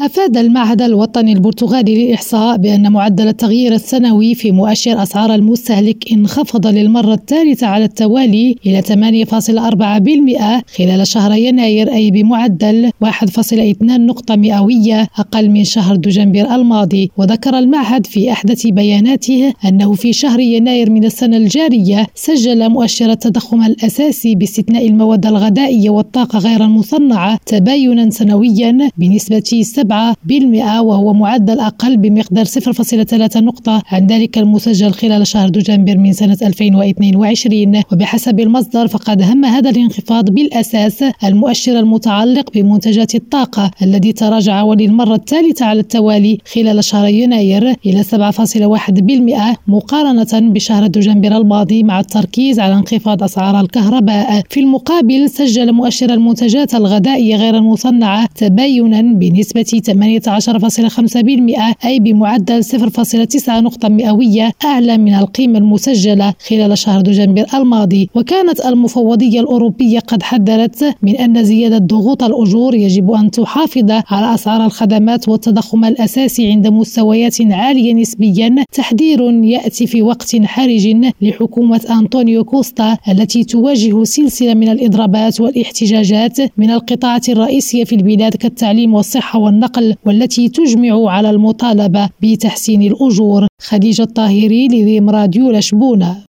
أفاد المعهد الوطني البرتغالي للإحصاء بأن معدل التغيير السنوي في مؤشر أسعار المستهلك انخفض للمرة الثالثة على التوالي إلى 8.4% خلال شهر يناير أي بمعدل 1.2 نقطة مئوية أقل من شهر دجنبر الماضي. وذكر المعهد في أحدث بياناته أنه في شهر يناير من السنة الجارية سجل مؤشر التضخم الأساسي باستثناء المواد الغذائية والطاقة غير المصنعة تباينا سنويا بنسبة 7% وهو معدل أقل بمقدار 0.3 نقطة عن ذلك المسجل خلال شهر دجنبر من سنة 2022 وبحسب المصدر فقد هم هذا الانخفاض بالأساس المؤشر المتعلق بمنتجات الطاقة الذي تراجع وللمرة الثالثة على التوالي خلال شهر يناير إلى 7.1% مقارنة بشهر دجنبر الماضي مع التركيز على انخفاض أسعار الكهرباء. في المقابل سجل مؤشر المنتجات الغذائية غير المصنعة تباينا بنسبة 18.5% أي بمعدل 0.9 نقطة مئوية أعلى من القيمة المسجلة خلال شهر دجنبر الماضي. وكانت المفوضية الأوروبية قد حذرت من أن زيادة ضغوط الأجور يجب أن تحافظ على أسعار الخدمات والتضخم الأساسي عند مستويات عالية نسبيا. تحذير يأتي في وقت حرج لحكومة أنطونيو كوستا التي تواجه سلسلة من الإضرابات والإحتجاجات من القطاعات الرئيسية في البلاد كالتعليم والصحة والنقل والتي تجمع على المطالبة بتحسين الأجور. خديجة الطاهري لذيم راديو لشبونة.